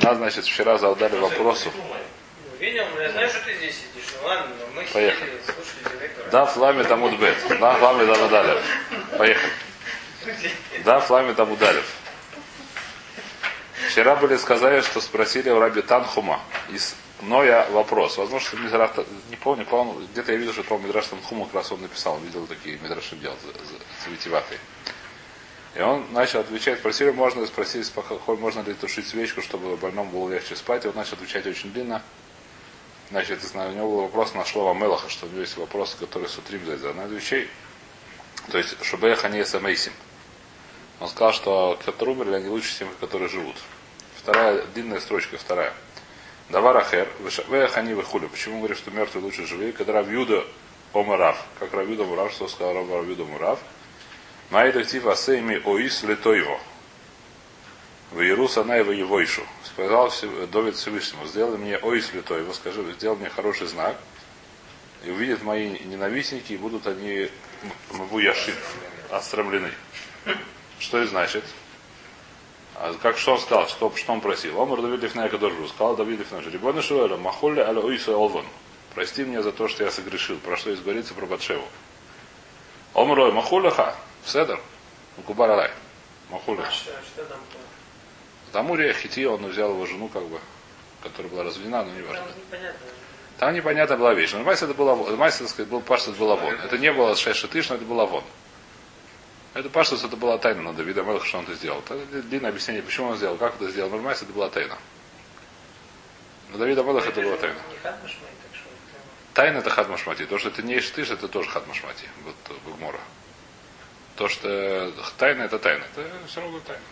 У нас, значит, вчера задали вопросу. Видел, я знаю, что ты здесь сидишь. Ну ладно, но мы Поехали. сидели, слушали директора. Да, фламе там удбет. Да, фламе там удалев. Поехали. Да, фламе там удалев. Вчера были сказали, что спросили у Раби Танхума из Ноя вопрос. Возможно, что Мидраш, не помню, по где-то я видел, что по Мидраш Танхума как раз он написал, видел такие Мидраши делал, цветеватые. И он начал отвечать, спросили, можно ли спросить, можно ли тушить свечку, чтобы больному было легче спать. И он начал отвечать очень длинно. Значит, у него был вопрос на Шлова Мелаха, что у него есть вопросы, которые сутрим за одна вещей. То есть, Шубеха не самейсим. Он сказал, что умерли, они лучше тем, которые живут. Вторая, длинная строчка, вторая. Давар ахер, вех они выхули. Почему говорят, что мертвые лучше живые? Когда Равьюда омарав, как Равьюда Мурав, что сказал Равьюда Мурав, Майдактив асейми оис летойво. В Иерус она его евойшу. Сказал Довид Всевышнему, сделай мне оис летойво, скажи, сделай мне хороший знак. И увидят мои ненавистники, и будут они мбу яшит, отстремлены. Что это значит? А как что он сказал, что, что он просил? Омар Давид Лифнай Кадожбу, сказал Давид Лифнай, Рибона Шуэля, Махолли аля Уиса Олван. Прости меня за то, что я согрешил. Про что есть говорится про Батшеву. Омрой Махуляха, Седер, Кубар Алай. Махуля. А что, что там было? Там Урия Хити, он взял его жену, как бы, которая была разведена, но не важно. Там непонятно. Была вещь. Но Майс это было, Майс, так сказать, был паштус был вон. Это не было шесть шатыш, но это было вон. Это паштус, это была тайна на Давида Мелаха, что он это сделал. Это длинное объяснение, почему он сделал, как это сделал. Но Майс это была тайна. На Давида Мелаха это была тайна. Тайна это хат машмати. То, что это не штыш, это тоже хат машмати. Вот Гмора. То, что тайна это тайна. Это все равно тайна.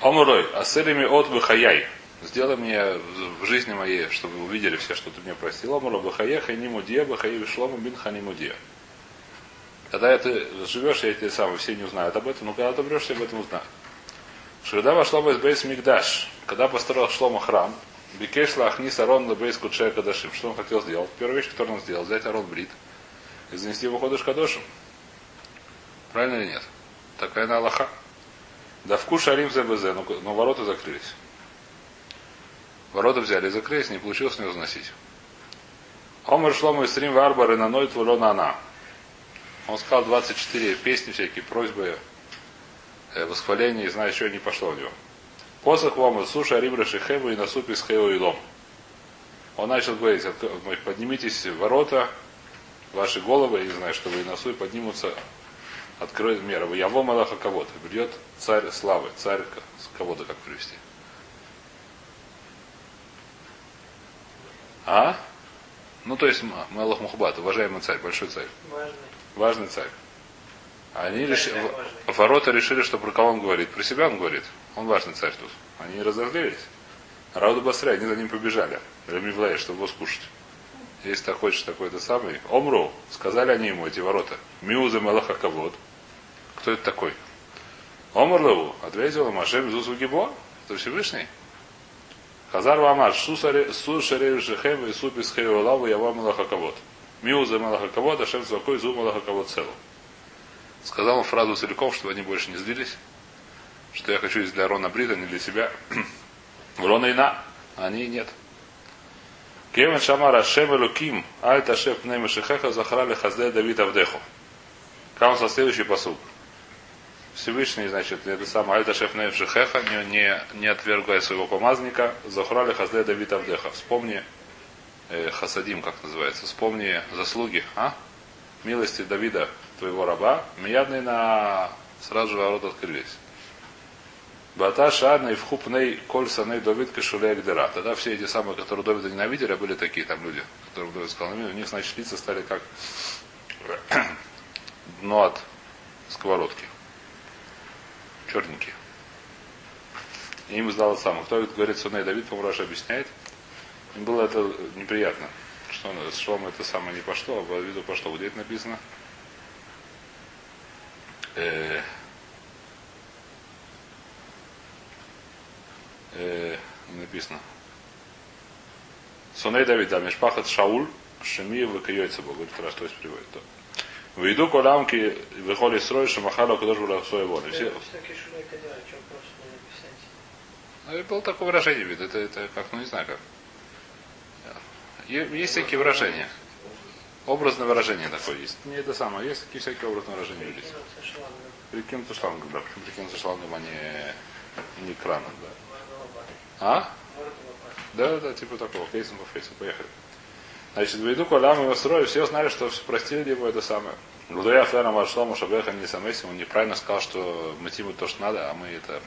Омурой, асырими от выхаяй. Сделай мне в жизни моей, чтобы увидели все, что ты мне просил. Омура бахае ханимудия, бахае вишлома бин ханимудия. Когда ты живешь, я тебе сам, все не узнают об этом, но когда ты умрешь, все об этом узнают. Шрида вошла в Бейс Мигдаш. Когда построил Шлома храм, Бикешла Ахнис Арон Лабейс Кудшея Кадашим. Что он хотел сделать? Первая вещь, которую он сделал, взять Арон Брит и занести его ходыш Кадошим. Правильно или нет? Такая на Аллаха. Да вкус Арим ЗБЗ, но, но ворота закрылись. Ворота взяли и закрылись, не получилось не возносить. Омар Шлома и Стрим Варбар и Наной Твулона Она. Он сказал 24 песни всякие, просьбы, э, восхваления, и знаю, еще не пошло у него. Посох вам из суши Арибра Шихеву и насупи с Хео и Лом. Он начал говорить, «От- поднимитесь ворота, ваши головы, я не знаю, что вы и носу, и поднимутся, откроет мера. Вы яво Малаха кого-то. Придет царь славы, царь кого-то как привести. А? Ну, то есть Малах Мухбат, уважаемый царь, большой царь, Важный. важный царь. Они важный. ворота решили, что про кого он говорит. Про себя он говорит. Он важный царь тут. Они разозлились. Рауду Басре, они за ним побежали. Ремивлей, чтобы его скушать. Если ты хочешь такой-то самый. Омру, сказали они ему, эти ворота. Миуза Малаха Кавод. Кто это такой? Омрлеву, ответил им, Ашем Зусу Гибо, это Всевышний. Хазар Вамаш, Сушаре Шехем и Супис Хеолаву Ява Малаха Кавод. Миуза Малаха Кавод, Ашем Зукой Зу Малаха Кавод Целу. Сказал им фразу целиком, чтобы они больше не злились, что я хочу из для Рона Брита, не для себя. Рона и на, а они нет. Кевен Шамара Шем Элуким, Аль Ташев Пней Шехеха, Захрали Хазде Давид Авдеху. Кам со следующий посуд. Всевышний, значит, это самое Аль Ташев Пней Шехеха, не, не, не отвергая своего помазника, Захрали Хазде Давид Авдеха. Вспомни э, Хасадим, как называется, вспомни заслуги, а? Милости Давида, твоего раба, миядный на сразу же ворота открылись. Бата Шана и вхупней коль саней Давид кашулей гдера. Тогда все эти самые, которые Давида ненавидели, а были такие там люди, которым Давид сказал, «Ну, у них, значит, лица стали как дно от сковородки. Черненькие. И им сдал самое. Кто говорит Суней Давид, по объясняет, им было это неприятно. Что с Шлома это самое не пошло, а виду пошло. Где это написано? Э, э, не написано. Суней Давид, да, Мешпахат Шауль, Шеми выкается Бог. Говорит, раз, то есть приводит. то. Выйду коламки, выходит строй, Шамахала, куда же было свое воля. Все, написать? Ну, и было такое выражение, вид. Это, это как, ну не знаю как. Есть такие выражения. Образное выражение такое есть. Не это самое. Есть такие всякие образные выражения видите. Прикинуться шлангом, да. Прикинуться шлангом, а не, не краном, да. А? Да, да, типа такого. Фейсом по фейсу. Поехали. Значит, в виду Колям и Вастрой все знали, что простили его это самое. Лудуя Флера Маршлому Шабеха не самесим, он неправильно сказал, что мы тиму то, что надо, а мы это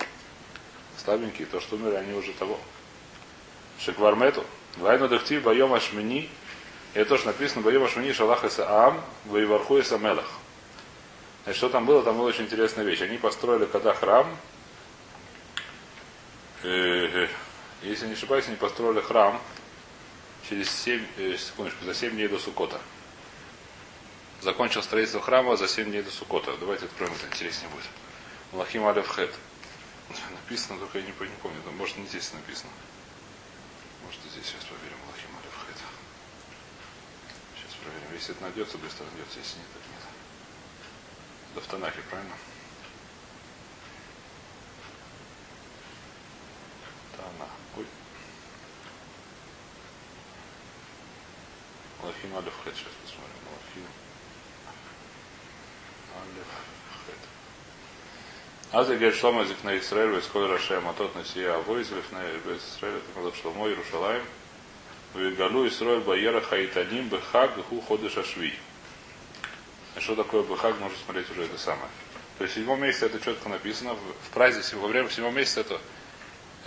слабенькие, то, что умерли, они уже того. Шеквармету. Вайну дактив байом ашмини. Это тоже написано байом ашмини шалах и саам, вайварху и самелах. Значит, что там было? Там была очень интересная вещь. Они построили когда храм, если не ошибаюсь, они построили храм через 7, э, секундочку, за 7 дней до Сукота. Закончил строительство храма за 7 дней до Сукота. Давайте откроем, это интереснее будет. Млахим Алев Хет. Написано, только я не, помню. Там, может, не здесь написано. Может, здесь сейчас проверим. Млахим Алев Хет. Сейчас проверим. Если это найдется, быстро найдется. Если нет, так нет. Да в Танахе, правильно? страна. Ой. Малафим Алиф Хэт, сейчас посмотрим. Малафим Алиф Хэт. Аз Игер Шлома Зик на Исраэль, Висколь Рашая Матот на Сия Авой, Зиф на Исраэль, Тимазак Шломо, Иерушалаем, Вигалу Исраэль Байера Хайтаним Бехаг Гу Ходыш Ашви. А что такое Бехаг, можно смотреть уже это самое. То есть в седьмом месяце это четко написано. В праздник, во время седьмого месяца это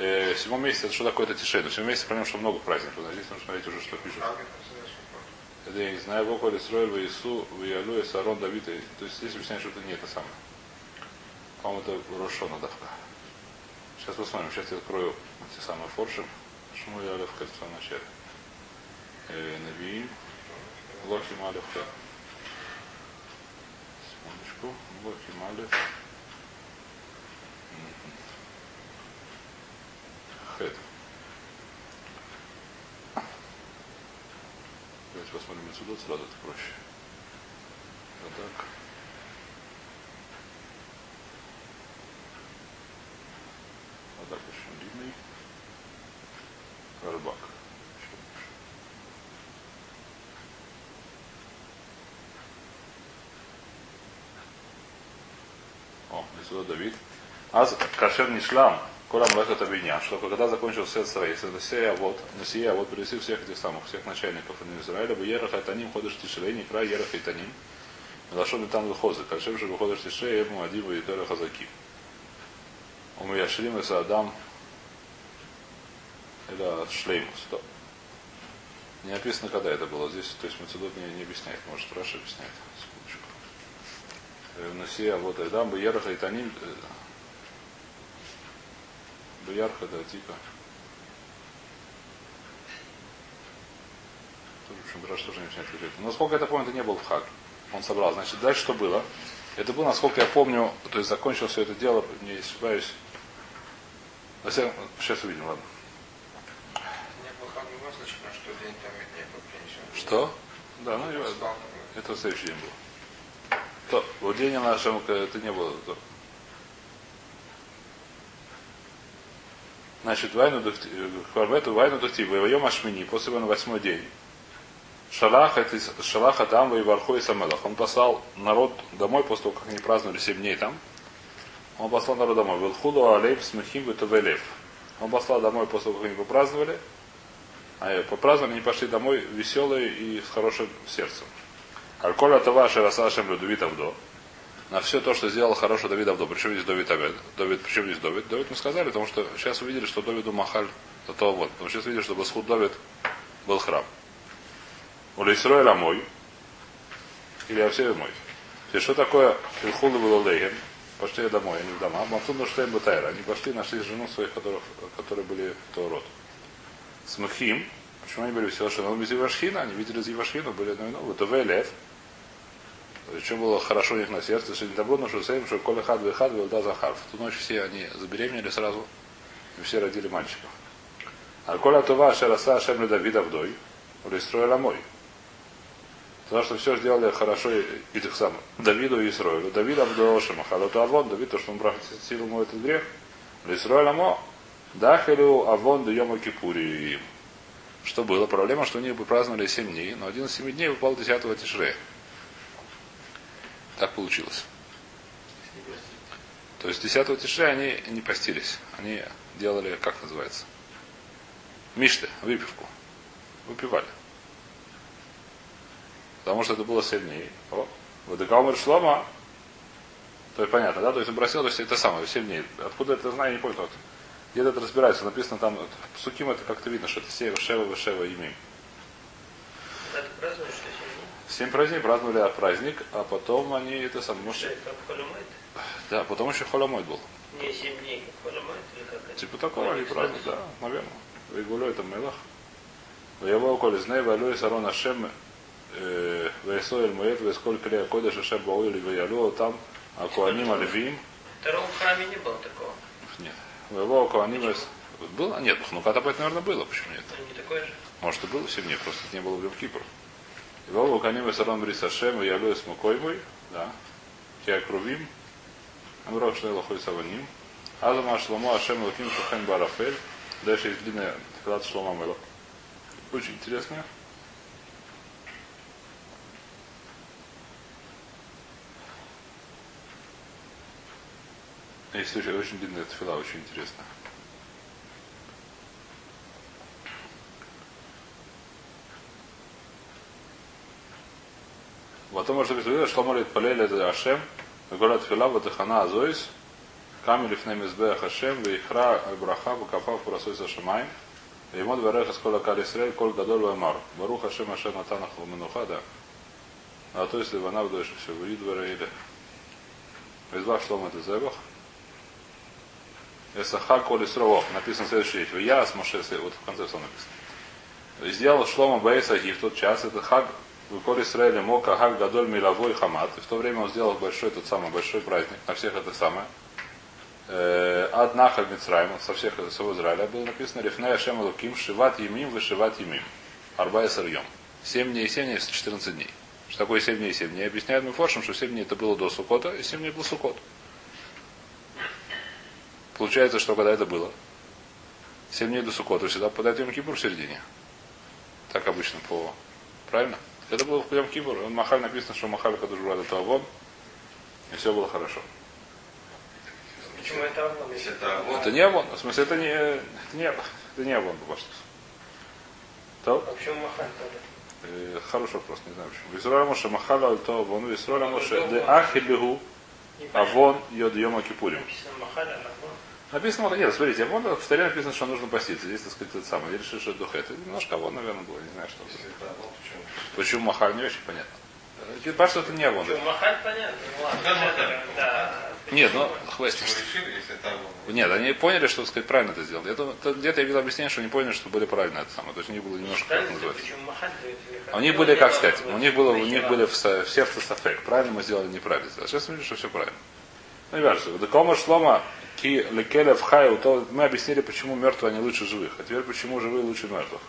э, в седьмом месяце это что такое это тишина. В седьмом месяце понятно, что много праздников. Здесь нужно смотреть уже, что пишут. Это я не знаю, Бог Исроэль, Иису, Виалу, Сарон, Давид. То есть здесь объясняют, что это не это самое. По-моему, это Рошона давка. Сейчас посмотрим. Сейчас я открою те самые форши. Шму я Алев в самом начале. Э, Нави. Лохи Малев Секундочку. Лохи Малев. Хет. Давайте посмотрим отсюда, сразу это проще. Вот так. Вот так очень длинный. Лучше. О, и сюда Давид. Аз кашер не шлам. Кола млехат обвиня, что когда закончился свет строительства, Насия вот, Насия вот привести всех этих самых, всех начальников Израиля, бы Ерах Айтаним ходишь тишелей, не край Ерах Айтаним. Лашон там выходит, кашем же выходишь тишей, ему Адива и Тора Хазаки. Уму Яшрим и Саадам или Шлеймус. Стоп. Не написано, когда это было. Здесь, то есть Мецедот не, не объясняет. Может, Раша объясняет. Секундочку. Э, Насия вот Айдам, бы Ерах Айтаним, Буярха, да, типа. Тут, в общем, Драш тоже не как это. Но насколько я помню, это не был в Хаг. Он собрал. Значит, дальше что было? Это было, насколько я помню, то есть закончил все это дело, не ошибаюсь. Сейчас увидим, ладно. Что. Что? Да, ну это в следующий день был. То, в день нашем это не было. То. Значит, вайну хвармету вайну духти, воевоем ашмини, после на восьмой день. Шалах, это из- Шалах Адам и Варху и Самелах. Он послал народ домой после того, как они праздновали 7 дней там. Он послал народ домой. Вилхуду алейв смехим витовелев. Он послал домой после того, как они попраздновали. А э, попраздновали, они пошли домой веселые и с хорошим сердцем. Альколя това шерасашем Людовит Авдо. На все то, что сделал хорошо Давид Авдо. Причем здесь Давид Авед. Давид, причем здесь Давид? Давид мы сказали, потому что сейчас увидели, что Давиду Махаль то вот. Что сейчас видели, что Басхуд Давид был храм. У Исроэля мой. Или Авсея мой. То есть, что такое Илхулы был Лейхем? Пошли домой, они в дома. Мацуну Шлейм Батайра. Они пошли, нашли жену своих, которых, которые были Торот. С Махим. Почему они были веселые? Что они из Ивашхина, они видели из Ивашхина, были одной новой. ТВ Лев. Что было хорошо у них на сердце, что не добро, но что сейм, что Коля Хад Вехад Вилда Захар. В ту ночь все они забеременели сразу, и все родили мальчиков. А Коля Това Шераса Шемле Давида Вдой, Улистроила мой. Потому что все сделали хорошо и- этих самых. Давиду и Исроилу. Давид Абдошем, Халату Авон, Давид, то, что он простил ему этот грех. Исроил Амо. Дахелю Авон до Йома Кипури. Что было? Проблема, что они бы праздновали 7 дней, но один из 7 дней выпал 10 Тишрея. Так получилось. То есть 10 Тишрея они не постились. Они делали, как называется? Мишты, выпивку. Выпивали. Потому что это было 7 дней. О, Водокаумер Шлома, то есть понятно, да? То есть бросил, то есть это самое, 7 дней. Откуда это знаю, не понял. Вот. Где-то это разбирается, написано там, в Суким это как-то видно, что это Сева, Шева, Шева, Имим. Что сегодня? Семь праздников праздновали праздник, а потом они это Что, как холомайт? да, потом еще холомой был. Не, 7 дней, как холомайт, или как это? Типа такого они праздник, да, наверное. Вигулю это мелах. Воевал коли знай, валю и сарон Ашем, Вейсоэль Муэт, Вейсколь Крия Кодеш, Ашем Бауили, Веялю, там, Акуаним Алевим. В втором храме не было такого. Нет. Воевал Акуаним Вейс- было? Нет, ну когда наверное, было, почему нет? А не такое же? Может, и было в семье, просто не было в Йом Вову Каним и Сарон Брис Ашем, и Ялю с Мукоймой, да, Кия Крувим, Амрох Шнело Хой Саваним, Азама Шломо Ашем Луким Шухен Барафель, дальше есть длинная Тфилат Шлома Мэло. Очень интересная. Есть очень, очень длинная тфила, очень интересная. Потом может быть увидеть, что молит полели это Ашем, говорят фила ватахана азоис, камель фне мизбех Хашем, вейхра браха вакафав пурасойса шамай, ему двереха скола кали Исраэль, коль гадоль вамар, барух Ашем Ашем Натанах Ламенуха, да. А то если вона в дольше все, вы дворе или. Избав шлом это зебах. Эсаха коли срово. Написано следующая вещь. Я с Моше, вот в конце слова написано. Сделал Шлома Бейсаги в тот час, это хаг Выколь Израиля Мока Хаг Гадоль Миловой Хамат. И в то время он сделал большой, тот самый большой праздник, на всех это самое. Ад Нахаль Мицраим, со всех из всего Израиля было написано Рифная Шема Луким Шиват Емим Вышиват Емим. Арба и Сарьем. 7 дней и 7 дней, 14 дней. Что такое 7 дней и 7 дней? Объясняют мы форшем, что 7 дней это было до Сукота, и 7 дней был Сукот. Получается, что когда это было? 7 дней до Сукота всегда попадает Йом Кипур в середине. Так обычно по... Правильно? Это было в Йом Кипур. Он Махаль написано, что Махаль Кадушбрад это Авон. И все было хорошо. Почему это Авон? Если это вот, Это не Авон. В смысле, это не, это не, это не Авон по То? А почему Махан тогда? Э, Хороший вопрос, не знаю почему. Висроля Моше Махаля Альто Авон, Висроля Моше Де Ахилигу Непонятно. Авон Йод Йома Кипурим. Написано Махаля, Авон. Написано, нет, смотрите, Авон, в Таре написано, что нужно поститься. Здесь, так сказать, это самое. Я решил, что это Духет. Это немножко Авон, наверное, было, не знаю, что вот, почему? Почему Махаль, не очень понятно. Э, Потому что это не Авон. Почему Махаль, понятно. Ну ладно. Да. Нет, ну, вот? Нет, они поняли, что, так сказать, правильно это сделали. Это, где-то я видел объяснение, что они поняли, что были правильно это самое. То есть у них было немножко, как называется. У них Ну, были, как было сказать, у них было, у них были в, сердце сафек. Правильно мы сделали, неправильно. А сейчас видим, что все правильно. Ну, не важно. Декома шлома ки лекеля в хаю, то мы объяснили, почему мертвые они лучше живых. А теперь почему живые лучше мертвых.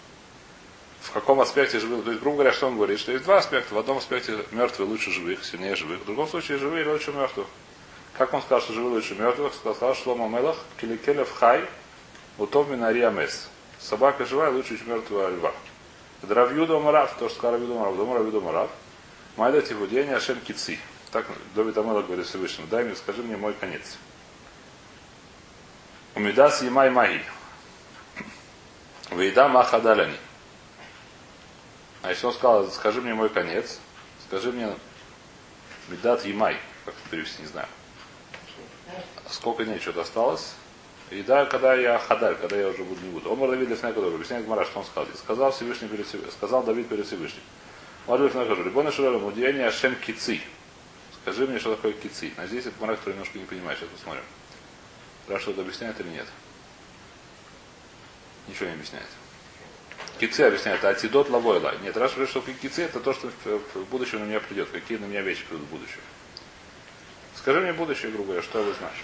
В каком аспекте живые? То есть, грубо говоря, что он говорит? Что есть два аспекта. В одном аспекте мертвые лучше живых, сильнее живых. В другом случае живые лучше мертвых. Как он сказал, что живые лучше мертвых? Сказал Шлома Мелах, килекеля в хай, утов минари амес. Собака живая лучше, чем мертвого льва. Дравьюда Марав, то, что сказал Равьюда Марав, дома Равьюда Марав. Майда Тивудения Ашем Кици. Так Давид Амелах говорит Всевышнему, дай мне, скажи мне мой конец. Умидас Ямай Маги. Вейда Махадалани. А если он сказал, скажи мне мой конец, скажи мне Медат Ямай, как это перевести, не знаю. Сколько дней что-то осталось. И да, когда я хадаль, когда я уже буду не буду. Он Давид Лефней который объясняет Гмара, что он сказал. здесь. Сказал Всевышний перед Всевышним, сказал Давид перед Всевышним. Быть, нахожу. Рибона Шуралю, мудиение Ашем Кици. Скажи мне, что такое кици. А здесь это Гмара, который немножко не понимает. Сейчас посмотрим. Спрашивают, объясняет или нет. Ничего не объясняет. Кици объясняет, а атидот лавойла. Нет, Раша говорит, что кици это то, что в будущем на меня придет. Какие на меня вещи придут в будущем. Скажи мне будущее, грубо говоря, что вы знаешь.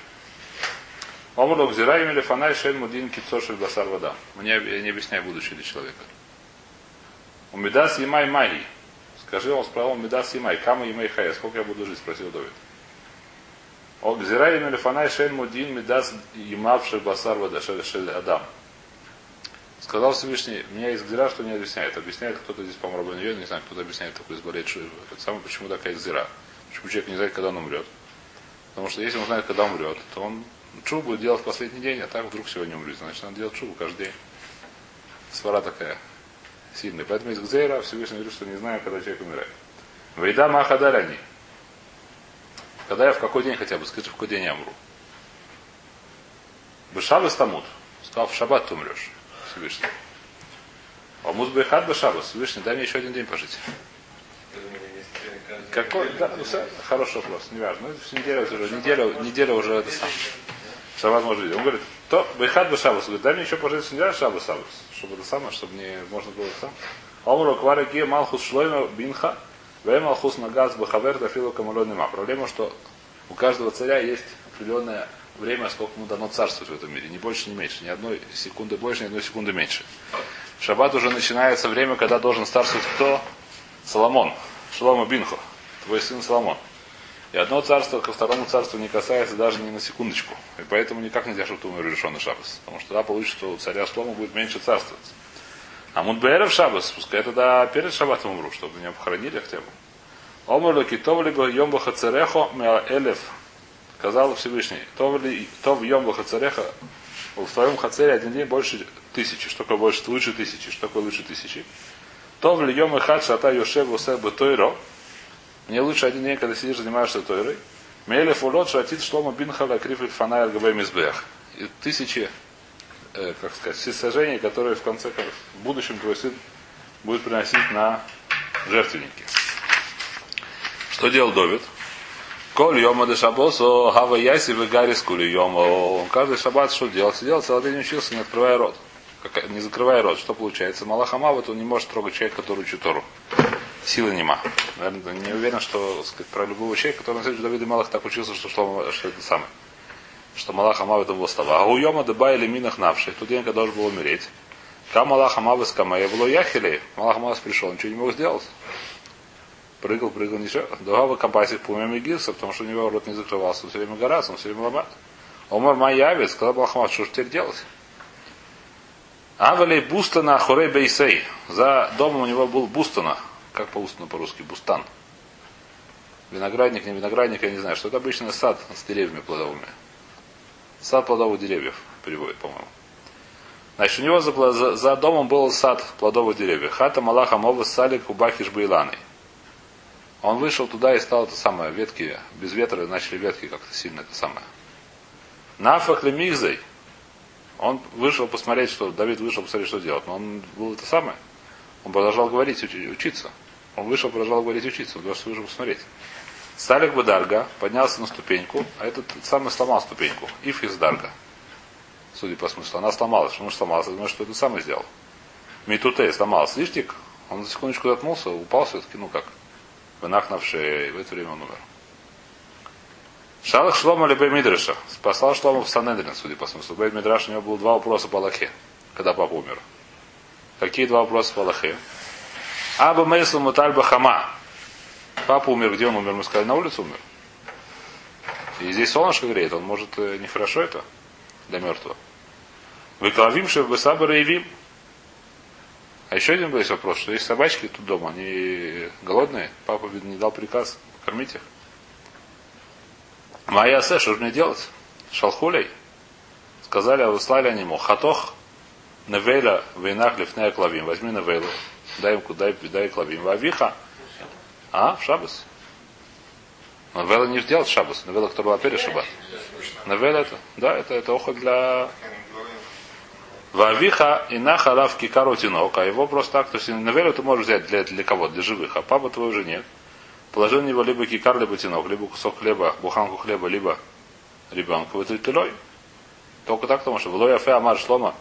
Омрлок зираем или фанай шель мудин кицошель басар вода. Мне не объясняю будущее для человека. Умидас емай маги. Скажи, он спросил, Умидас емай, кама емай хая. Сколько я буду жить, спросил Давид. О гзирай мелефанай шен мудин медас имавший басар шель адам. Сказал Всевышний, у меня есть гзира, что не объясняет. Объясняет кто-то здесь, по-моему, Рабан не знаю, кто-то объясняет такой изболеть, что самое, почему такая гзира. Почему человек не знает, когда он умрет. Потому что если он знает, когда умрет, то он чубу будет делать в последний день, а так вдруг сегодня умрет. Значит, надо делать чубу каждый день. Свара такая сильная. Поэтому из Гзейра Всевышний говорит, что не знаю, когда человек умирает. Вейда Махадаляни. Когда я в какой день хотя бы, скажи, в какой день я умру. Бешабас тамут. Сказал, в шаббат ты умрешь. Всевышний. А музбайхат бешабас. Всевышний, дай мне еще один день пожить. Какой? Да, ну, хороший вопрос, не важно. Ну, неделя уже, неделя, неделя уже это сам. Шаббат может жить. Он говорит, то Бейхат Бешабас. Говорит, дай мне еще пожить неделю Шаббас Шаббас. Чтобы это самое, чтобы не можно было сам. Омру Квара Ге Малхус Шлойма Бинха. Вей Малхус Нагаз Бахавер Дафилу Камалонима. Проблема, что у каждого царя есть определенное время, сколько ему дано царствовать в этом мире. Ни больше, ни меньше. Ни одной секунды больше, ни одной секунды меньше. В шаббат уже начинается время, когда должен царствовать кто? Соломон. Шлома Бинхо. Твой сын Соломон. И одно царство ко второму царству не касается даже ни на секундочку. И поэтому никак нельзя, чтобы ты умер решенный шабас. Потому что тогда получится, что у царя Шлома будет меньше царствовать. А Мудбееров шабас, пускай тогда перед шабатом умру, чтобы меня похоронили хотя бы. Омрло китов либо йомбаха царехо меа элев. Сказал Всевышний. Тов йомбаха цареха в твоем хацере один день больше тысячи. Что такое больше? Лучше тысячи. Что такое лучше тысячи? Тов ли йом и хат шата йошев усеб тойро. Мне лучше один день, когда сидишь, занимаешься Тойрой. Мелев улот шатит шлома бинхала крифит фанай альгабе мизбех. И тысячи, э, как сказать, всесожжений, которые в конце, в будущем твой сын будет приносить на жертвенники. Что делал Довид? Коль йома де шабосо, хава яси в гарис кули йома. Каждый шаббат что делал? Сидел, целый день учился, не открывая рот. Не закрывая рот. Что получается? Малахама, вот он не может трогать человека, который учит Тору силы нема. Наверное, не уверен, что сказать, про любого человека, который на деле Давид и Малах так учился, что, что, что это самое. Что Малах Амав это был става. А у Йома Деба или Минах Навший, тот день, когда должен был умереть. Там Малах Амав из Камая было Яхилей. Малах Амав пришел, ничего не мог сделать. Прыгал, прыгал, ничего. Дугава компасик по умем Гирса, потому что у него рот не закрывался, он все время горас, он все время ломает. Омар Майявец, сказал Малах Амав, что же теперь делать? Авалей Бустана Хорей Бейсей. За домом у него был Бустана, как по устно по-русски? Бустан. Виноградник, не виноградник, я не знаю. Что это обычно сад с деревьями плодовыми. Сад плодовых деревьев переводит, по-моему. Значит, у него за, за, за домом был сад плодовых деревьев. Хата Малаха Мова Салик Убахиш Байланой. Он вышел туда и стал это самое, ветки, без ветра начали ветки как-то сильно это самое. Нафах Лемигзой. Он вышел посмотреть, что Давид вышел посмотреть, что делать. Но он был это самое. Он продолжал говорить, учиться. Он вышел, продолжал говорить учиться, он должен вышел посмотреть. Сталик бы Дарга поднялся на ступеньку, а этот самый сломал ступеньку. Иф Дарга. Судя по смыслу. Она сломалась. Почему же сломалась? Я думаю, что это самый сделал. Митутей сломался. Лиштик, он за секундочку заткнулся, упал все-таки, ну как. Вынах на шее, и в это время он умер. Шалах Шлома Лебей Мидраша. Спасал Шлома в Санедрин, судя по смыслу. Бей Мидраш у него было два вопроса по Аллахе, когда папа умер. Какие два вопроса по Аллахе? Аба Мейсл Мутальба Хама. Папа умер, где он умер? Мы сказали, на улице умер. И здесь солнышко греет, он может э, нехорошо это для мертвого. Выклавим Шевбесаба Рейвим. А еще один был вопрос, что есть собачки тут дома, они голодные, папа, видно, не дал приказ кормить их. Моя Се, что же мне делать? Шалхулей. Сказали, а выслали они ему. Хатох Невейла вейнах лифнея клавим. Возьми Невейлу дай им дай, дай клавим. Вавиха. А, в шабас. Навела не делать шабас. Навела, которая была перед шаббат. Навела это, да, это, это охо для... Вавиха и нахалав кикару тинок, а его просто так, то есть навелю ты можешь взять для, для кого? Для живых, а папа твой уже нет. Положи на него либо кикар, либо тинок, либо кусок хлеба, буханку хлеба, либо ребенка. Вот это Только так, потому что в лоя амар шлома,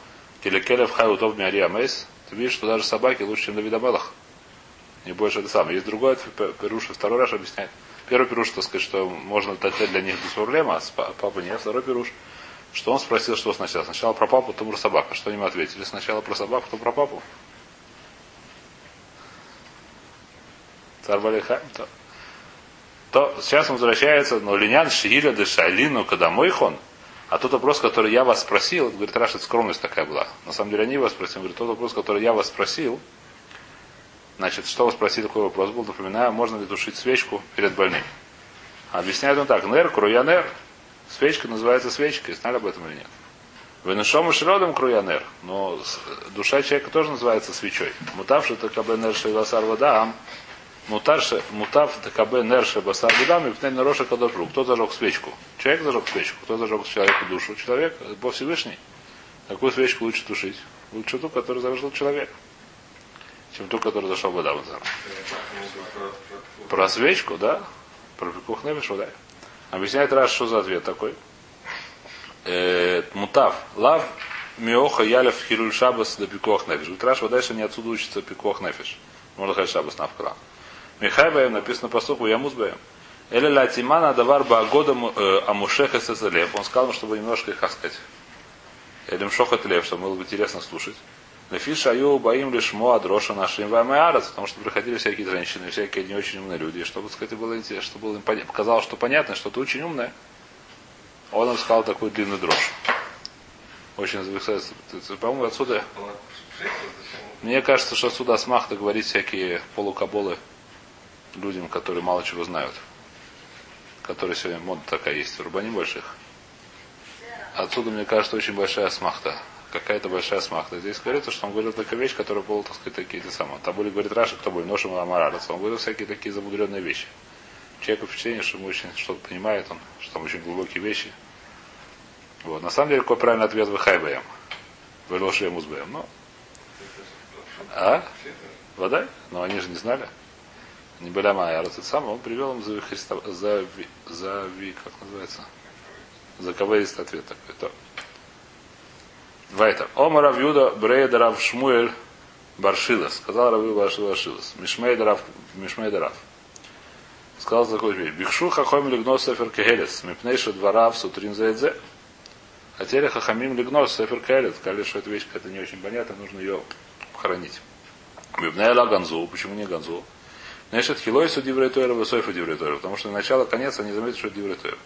келекелев хай утов миария мейс, ты видишь, что даже собаки лучше, чем Давида Мелах. Не больше это самое. Есть другой Перуш, второй раз объясняет. Первый Перуш, так сказать, что можно дать для них без проблем, а папа нет. Второй Перуш, что он спросил, что сначала. Сначала про папу, потом про собаку. Что ему ответили? Сначала про собаку, потом про папу. Царь Балихайм. То сейчас он возвращается, но линян де шайлину кадамойхон. А тот вопрос, который я вас спросил, говорит, Раша, скромность такая была. На самом деле они вас спросили. Говорит, тот вопрос, который я вас спросил, значит, что вы спросили, какой вопрос был, напоминаю, можно ли тушить свечку перед больным. Объясняет он так, нер, круянер, свечка называется свечкой, знали об этом или нет? Венешому шродом круянер, но душа человека тоже называется свечой. Мутавши такабе нер шейласар вадам, мутарше, мутав такабе нер шебасар вадам, и пнель нароша кадажу. Кто зажег свечку? Человек зажег свечку. Кто зажег человеку душу? Человек, по Всевышний. Какую свечку лучше тушить? Лучше ту, которую зажег человек, чем ту, которую зашел вода. Про свечку, да? Про пикух да? Объясняет раз, что за ответ такой э, мутав, лав, миоха, ялев, хилюль шабас, да пикох нефиш. Говорит, Раш, дальше не отсюда учится пикох нефиш. Можно сказать шабас навкала. Михай баем написано по слуху, я музбаем. Эля ла тимана давар ба года амушеха сесалев. Он сказал, чтобы немножко их сказать. Элем шохат лев, чтобы было бы интересно слушать. Лефиша аю боим лишь моа дроша нашим вамеарец, потому что приходили всякие женщины, всякие не очень умные люди, чтобы, сказать, было интересно, чтобы было им понятно, показалось, что понятно, что ты очень умная. Он им сказал такую длинную дрожь. Очень зависает. По-моему, отсюда... Мне кажется, что отсюда Асмахта говорит всякие полукаболы людям, которые мало чего знают. Которые сегодня мода такая есть. В Рубане больших. Отсюда, мне кажется, очень большая смахта. Какая-то большая смахта. Здесь говорится, что он говорил только вещь, которая была, так сказать, такие те самые. Там были, говорит Раша, кто был ношем Амарарец. Он говорил всякие такие замудренные вещи. Человеку впечатление, что ему очень что-то понимает, он, что там очень глубокие вещи. Вот. На самом деле, какой правильный ответ вы хайбаем. Вы лоши музбаем. Ну. А? Вода? Но они же не знали. Не были моя раз сам, он привел им за Христа, за, за, как называется? За кавеист ответ такой. То. Вайтер. Ома Равьюда Брейда Рав Шмуэль Баршилас. Сказал Равью Баршилас. Мишмей Рав. Мишмей Рав. Сказал такой вещь. Бихшу хахом лигнос сефер кегелес. Мипнейша дворав сутрин заэдзе. Хотели хахамим лигнос сефер кегелес. Сказали, что эта вещь какая-то не очень понятна, нужно ее хранить. Мипнейла ганзу. Почему не ганзу? Значит, хилойсу диврейтойра, высойфу диврейтойра. Потому что начало, конец, они заметят, что это диврейтойра.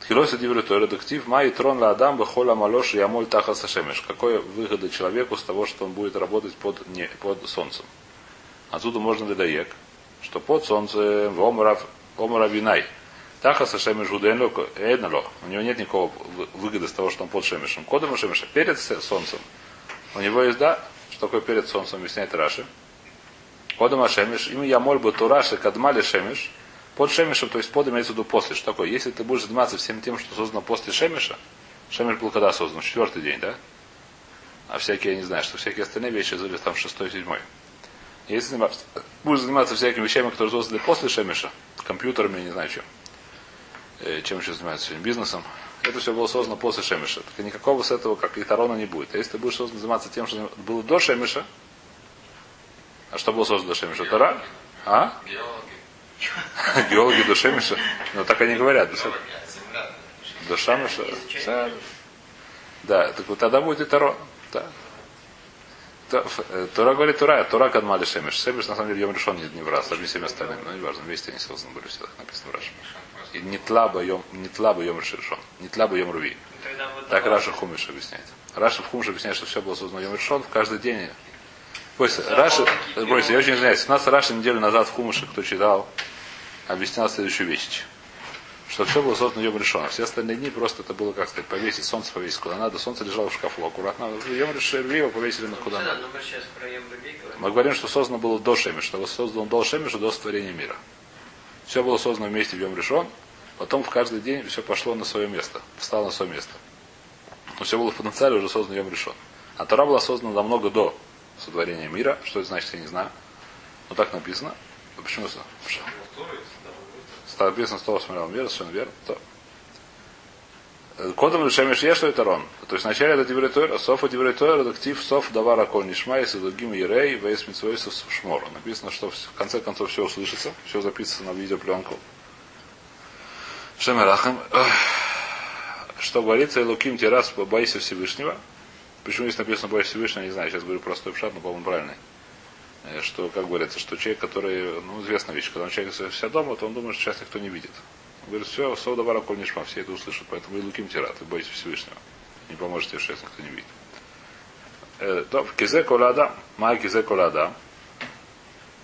Тхилойсу диврейтойра, дактив май трон ла адам бахола малош ямоль таха сашемеш. Какой выгода человеку с того, что он будет работать под, не, под солнцем? Отсюда можно додаек, что под солнцем в омара винай. Таха сашемеш гуденло, эднало. У него нет никакого выгоды с того, что он под шемешем. Кодом шемеша, перед солнцем. У него есть, да, что такое перед солнцем, объясняет Раши. Кодом Шемиш, имя я моль бы Тураши Кадмали Шемиш, под Шемишем, то есть под имеется в виду после. Что такое? Если ты будешь заниматься всем тем, что создано после Шемиша, Шемиш был когда создан? Четвертый день, да? А всякие, я не знаю, что всякие остальные вещи были там шестой, седьмой. Если будешь заниматься всякими вещами, которые созданы после Шемиша, компьютерами, не знаю чем, чем еще занимаются сегодня, бизнесом, это все было создано после Шемиша. Так никакого с этого, как и Тарона, не будет. А если ты будешь заниматься тем, что было до Шемиша, а что было создано до Шемиша? Тара? А? Геологи. Геологи до Шемиша? Ну так они говорят. До Шамиша. Да, так вот тогда будет и Таро. Да. Тора говорит Тура, Тура Кадмали Шемиш. Шемиш на самом деле Йом решен не, не в раз, а всеми остальными. Но не важно, вместе они созданы были все написано в Раши. И не тлаба Йом, не тлаба Йом решен. Не тлаба Йом Руви. Так Раша Хумиш объясняет. Раша в Хумиш объясняет, что все было создано Йом решен в каждый день. Бойся, Раши, бойся, я очень извиняюсь. У нас Раша неделю назад в Хумыше, кто читал, объяснял следующую вещь. Что все было создано Йом решено. Все остальные дни просто это было, как сказать, повесить солнце повесить куда надо. Солнце лежало в шкафу аккуратно. Йом решено его повесили на куда надо. Мы говорим, что создано было до Шемиша. Что создано до Шемиша, до сотворения мира. Все было создано вместе в Йом решен. Потом в каждый день все пошло на свое место. Встало на свое место. Но все было в потенциале уже создано Йом решен. А Тора была создана намного до сотворения мира. Что это значит, я не знаю. Но так написано. А почему это? Написано 108 мира, совершенно верно. То. Кодом Шемеш Еш это Рон. То есть вначале это Дивритойр, Софа Дивритойр, редактив Соф Давара Коль Нишмайс и другим Ерей, Вейс Митсвейсов Шмор. Написано, что в конце концов все услышится, все записано на видеопленку. Шемерахам. Что говорится, Луким Терас, бойся Всевышнего. Почему здесь написано бойся Всевышнего, не знаю, сейчас говорю простой пшат, но, по-моему, правильный. Э, Что, как говорится, что человек, который, ну, известная вещь, когда человек вся дома, то он думает, что сейчас никто не видит. Он говорит, все, сода вара коль нишма, все это услышат, поэтому и луким тира, ты боишься Всевышнего. Не поможете, что сейчас никто не видит. Э, То, кизе коляда, май кизе коляда,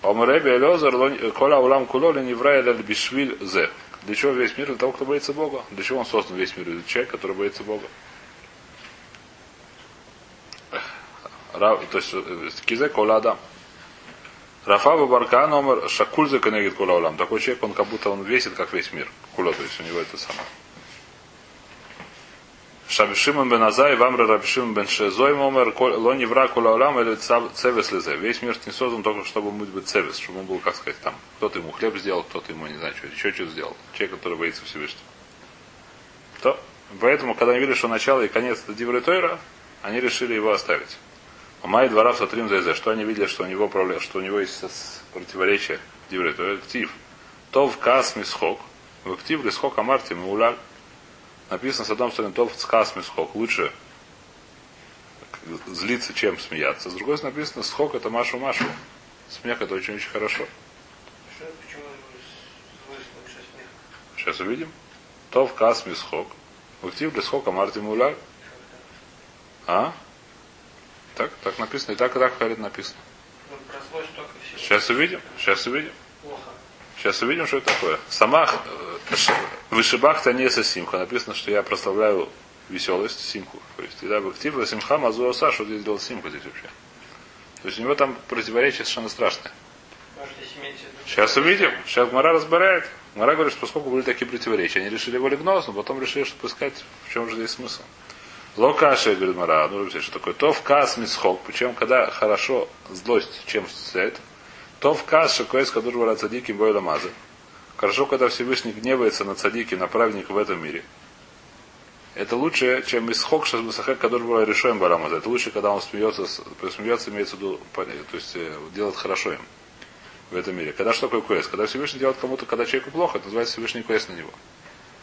Омреби Элезер, коля улам кулоли не врая бишвиль зе. Для чего весь мир? Для того, кто боится Бога. Для чего он создан весь мир? Для человека, который боится Бога. Ра- То есть, э, кизе коля адам. Рафаба Барка номер Шакульза Канегит Кула Улам. Такой человек, он как будто он весит, как весь мир. Кула, то есть у него это самое. Шабишиман бен Азай, Вамра Рабишиман бен Шезой Момер, Лони Вра Кула Улам, или Цевес Лезе. Весь мир не создан только, чтобы ему быть Цевес, чтобы он был, как сказать, там. Кто-то ему хлеб сделал, кто-то ему, не знаю, что, еще что сделал. Человек, который боится Всевышнего. То, поэтому, когда они видели, что начало и конец это Дивры Тойра, они решили его оставить. А Май двора в Сатрим ЗЗ, что они видели, что у него, что у него есть противоречие Дивры Тойра, актив. Тов кас мисхок, в актив лисхок амарти муляль. Написано с одной стороны, тов скас мисхок, лучше злиться, чем смеяться. С другой стороны написано, схок это машу машу. Смех это очень-очень хорошо. Сейчас увидим. Тов кас мисхок. В актив лисхок амарти муляль. А? Так, так написано. И так, и так в написано. Сейчас увидим. Сейчас увидим. Сейчас увидим, что это такое. Сама вышибахта не со симха. Написано, что я прославляю веселость, симху. То есть, когда бы актив, симха, мазуоса, что здесь делал симху здесь вообще. То есть у него там противоречие совершенно страшное. Может. Сейчас увидим. Сейчас Мара разбирает. Мара говорит, что поскольку были такие противоречия, они решили его легнос, но потом решили, что поискать, в чем же здесь смысл. Локаши, говорит Мара, ну, вообще, что такое? То в кас мисхок, причем, когда хорошо злость, чем стоит, то в кас шакоэс кадур цадиким бойла мазы. Хорошо, когда Всевышний гневается на цадики, на праведника в этом мире. Это лучше, чем исхок шасбасахек кадур была решаем барамаза. Это лучше, когда он смеется, смеется, имеется в виду, то есть э, делает хорошо им в этом мире. Когда что такое квест? Когда Всевышний делает кому-то, когда человеку плохо, это называется Всевышний квест на него.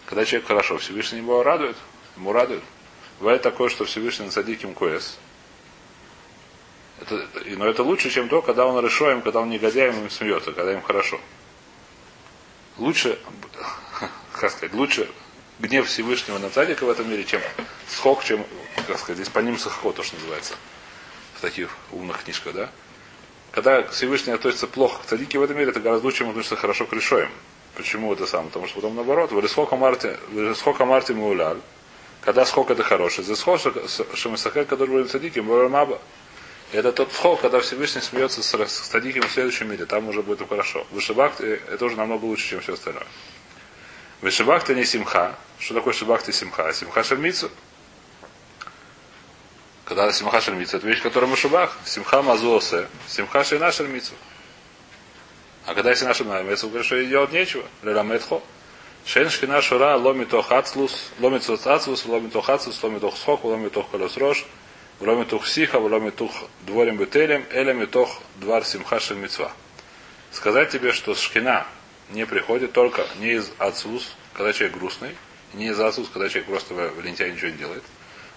Когда человек хорошо, Всевышний его радует, ему радует. Бывает такое, что Всевышний насадит им квест. Это, но это лучше, чем то, когда он решаем, когда он негодяем им смеется, когда им хорошо. Лучше, как сказать, лучше гнев Всевышнего на цадика в этом мире, чем схок, чем, как сказать, здесь по ним сахо, то, что называется, в таких умных книжках, да? Когда Всевышний относится плохо к цадике в этом мире, это гораздо лучше, чем относится хорошо к решоем. Почему это самое? Потому что потом наоборот, в сколько марти, сколько марти муляль, когда сколько это хороший, за сколько шамисахер, который был цадиким, маба. Это тот схок, когда Всевышний смеется с с цадиким в следующем мире, там уже будет хорошо. Вышибакт это уже намного лучше, чем все остальное. Вышибакта не симха. Что такое шибакта и симха? Симха шальмицу. Когда симха шальмицу, это вещь, которая мушибах. Симха мазуосе. Симха шейна шальмицу. А когда если наша в виду, что делать нечего, леламетхо. Шейн шхина шура ломит ох ацлус, ломит ох ацлус, ломит ох ацлус, ломит ох схок, ломит ох колес рош, ломит ох сиха, ломит ох дворем бетелем, элем ох двар симха шель мицва. Сказать тебе, что шхина не приходит только не из ацлус, когда человек грустный, не из ацлус, когда человек просто лентяй ничего не делает.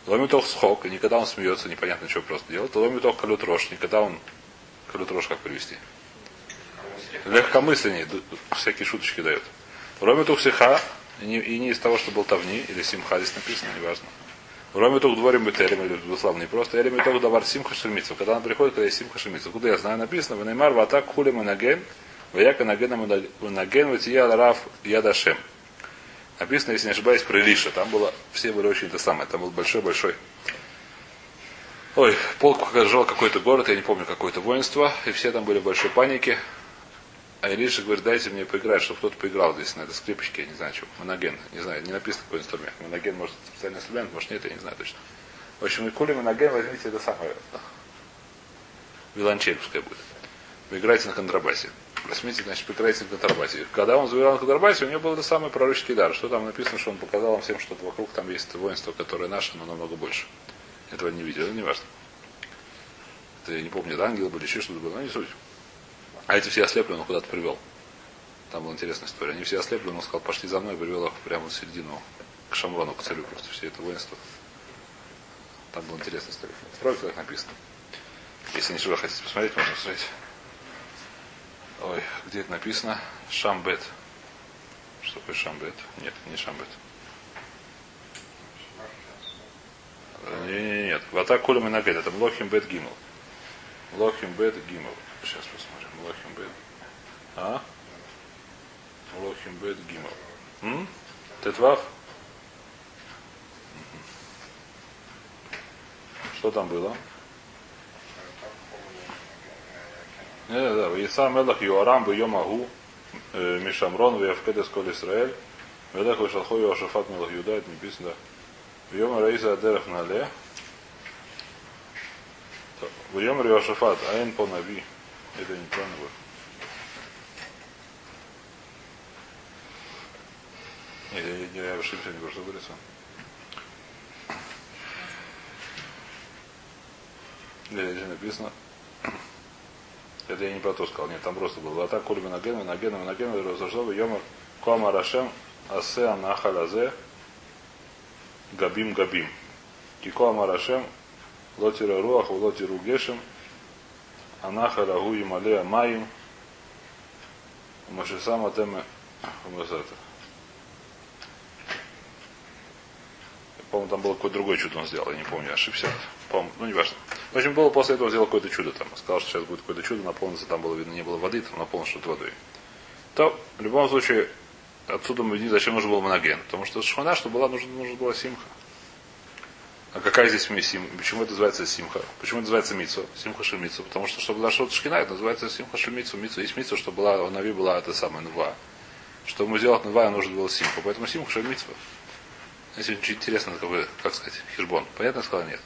Ломит ох схок, и никогда он смеется, непонятно, что просто делает. Ломит ох рош, никогда он колют рош как привести легкомысленнее, всякие шуточки дает. Роме тух сиха, и не, из того, что был тавни, или симха здесь написано, неважно. Роме тух дворим бетерем, или Буслав не просто, или тух давар симха шельмицев. Когда она приходит, когда есть симха шельмицев. Куда я знаю, написано, в Неймар ватак хули манаген, ваяка наген манаген ватия раф ядашем. Написано, если не ошибаюсь, про Илиша. Там было, все были очень это самое, там был большой-большой Ой, полк жил какой-то город, я не помню, какое-то воинство, и все там были в большой панике. А Илиша говорит, дайте мне поиграть, чтобы кто-то поиграл здесь на этой скрипочке, я не знаю, что. Моноген, не знаю, не написано какой инструмент. Моноген, может, специальный инструмент, может, нет, я не знаю точно. В общем, и кули моноген, возьмите это самое. Виланчель пускай будет. Вы играете на контрабасе. Возьмите, значит, поиграйте на контрабасе. Когда он заиграл на контрабасе, у него был это самый пророческий дар. Что там написано, что он показал всем, что вокруг там есть воинство, которое наше, но намного больше. Этого не видел, это не важно. Это я не помню, это ангелы были, еще что-то было, но не суть. А эти все ослеплены он куда-то привел. Там была интересная история. Они все ослеплены, он сказал, пошли за мной, привел их прямо в середину, к Шамрону, к царю просто, все это воинство. Там была интересная история. В пророках написано. Если не что хотите посмотреть, можно посмотреть. Ой, где это написано? Шамбет. Что такое шамбет? Нет, не шамбет. Не, не, нет. Вата кулем и нагет. Это Млохим бет гимл. Млохим бет гимл. Сейчас посмотрим. Млохим бет. А? Млохим бет гимл. М? Тетвав? Что там было? Не, да, Иса Мелах Юарам бы Йомагу Мишамрон Вявкедес Коль Исраэль Велех Вишалху Йошафат Мелах Юда, это написано. Йома Раиса Адерах Нале в Йом Йошафат, Айн по Нави. Это неправильно будет. Нет, я, я, я ошибся, не что говорится. Нет, здесь написано. Это я не про то сказал. Нет, там просто было. Лата кульми нагену, нагену, нагену, разошло йомар кома рашем асе анахалазе габим габим. Кико амарашем лотира руах, лотиру гешем анахалагу и малея маим Машисама теме Умазата. По-моему, там было какое-то другое чудо он сделал, я не помню, я ошибся. По-моему, ну не важно. В общем, было после этого сделал какое-то чудо там. Сказал, что сейчас будет какое-то чудо, наполнится, там было видно, не было воды, там наполнится что-то водой. То, в любом случае, отсюда мы видим, зачем нужен был моноген. Потому что шхуна, что была, нужна, нужна была симха. А какая здесь сим? Почему это называется симха? Почему это называется мицу? Симха шемицу. Потому что, чтобы была что-то шкина, это называется симха шемицу. Мицу. Есть мицу, чтобы была, у Нави была это самая нува. Чтобы ему сделать нува, нужно было симха. Поэтому симха шемицу. Если очень интересно, как, бы, как сказать, хижбон. Понятно, сказал нет.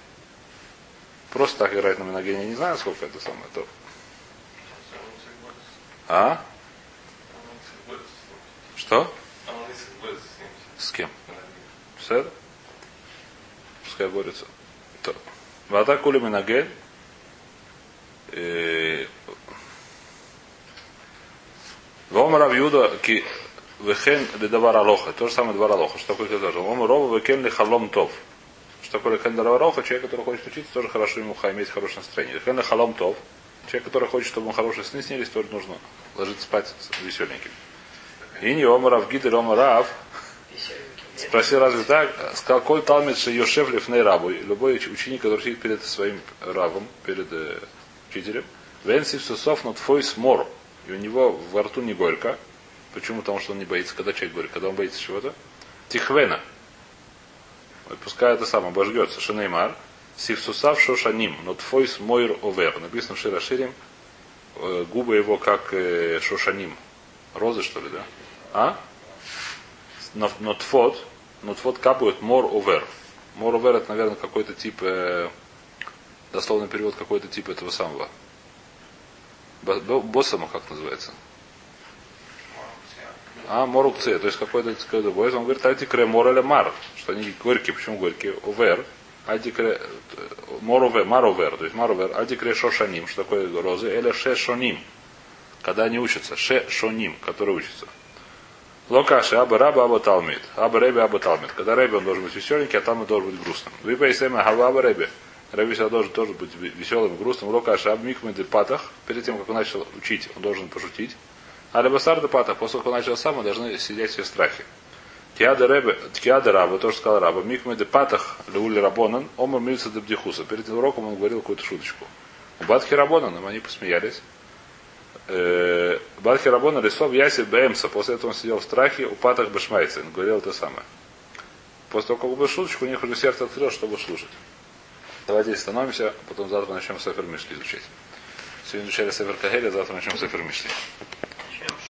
Просто так играть на моногене, не знаю, сколько это самое. То. А? Что? С кем? Все? Пускай борются. То. Вода кули минагель. Вома Юда ки вехен ледавар алоха. То же самое двор алоха. Что такое тоже? Вома рова векен ли халом тов. Что такое лехен алоха? Человек, который хочет учиться, тоже хорошо ему иметь хорошее настроение. Лехен ли халом тов. Человек, который хочет, чтобы ему хорошие сны снились, тоже нужно ложиться спать веселеньким. И не Ома Рав Гид Ома Рав спросил, разве так? Сказал, коль талмит Йошев Лифней Рабу. Любой ученик, который сидит перед своим равом, перед э, учителем, Венсив Сусов над твой смор. И у него во рту не горько. Почему? Потому что он не боится, когда человек говорит, когда он боится чего-то. Тихвена. Пускай это сам обожгется. Шинеймар. Сивсусав шошаним, но твой смойр овер. Написано в Широширим, губы его как э, шошаним. Розы, что ли, да? А? Нотфот. Нотфот капают мор овер. Мор овер это, наверное, какой-то тип, э, дословный перевод какой-то тип этого самого. Боссама, как называется? А, морукце, то есть какой-то какой бойс. Он говорит, альти кре мор мар, что они горькие. Почему горькие? Овер. Альти кре моровер, маровер, то есть маровер, альти кре шошаним, что такое розы, или шешоним, когда они учатся, шешоним, которые учатся. Локаши, аба раба, аба талмит. Аба рэби, аба талмит. Когда рэби, он должен быть веселенький, а там должен быть грустным. Вы поясаем, аба аба рэби. Рэби всегда должен тоже быть веселым грустным. Локаши, аб микмеды патах. Перед тем, как он начал учить, он должен пошутить. А рыбасар де патах, после того, как он начал сам, он должны сидеть все в страхе. Тиада рэбе, тиада раба, тоже сказал раба, микмеды патах, леули рабонан, омар мильца де бдихуса. Перед уроком он говорил какую-то шуточку. У Бадхи Рабонан, они посмеялись. Бадхи Рабона Лисов Ясив Бэмса. После этого он сидел в страхе у Патах Бешмайца. Он говорил это самое. После того, как убил шуточку, у них уже сердце открылось, чтобы слушать. Давайте остановимся, потом завтра начнем Сефер Мишли изучать. Сегодня изучали Сефер Кахеля, завтра начнем Сефер Мишли.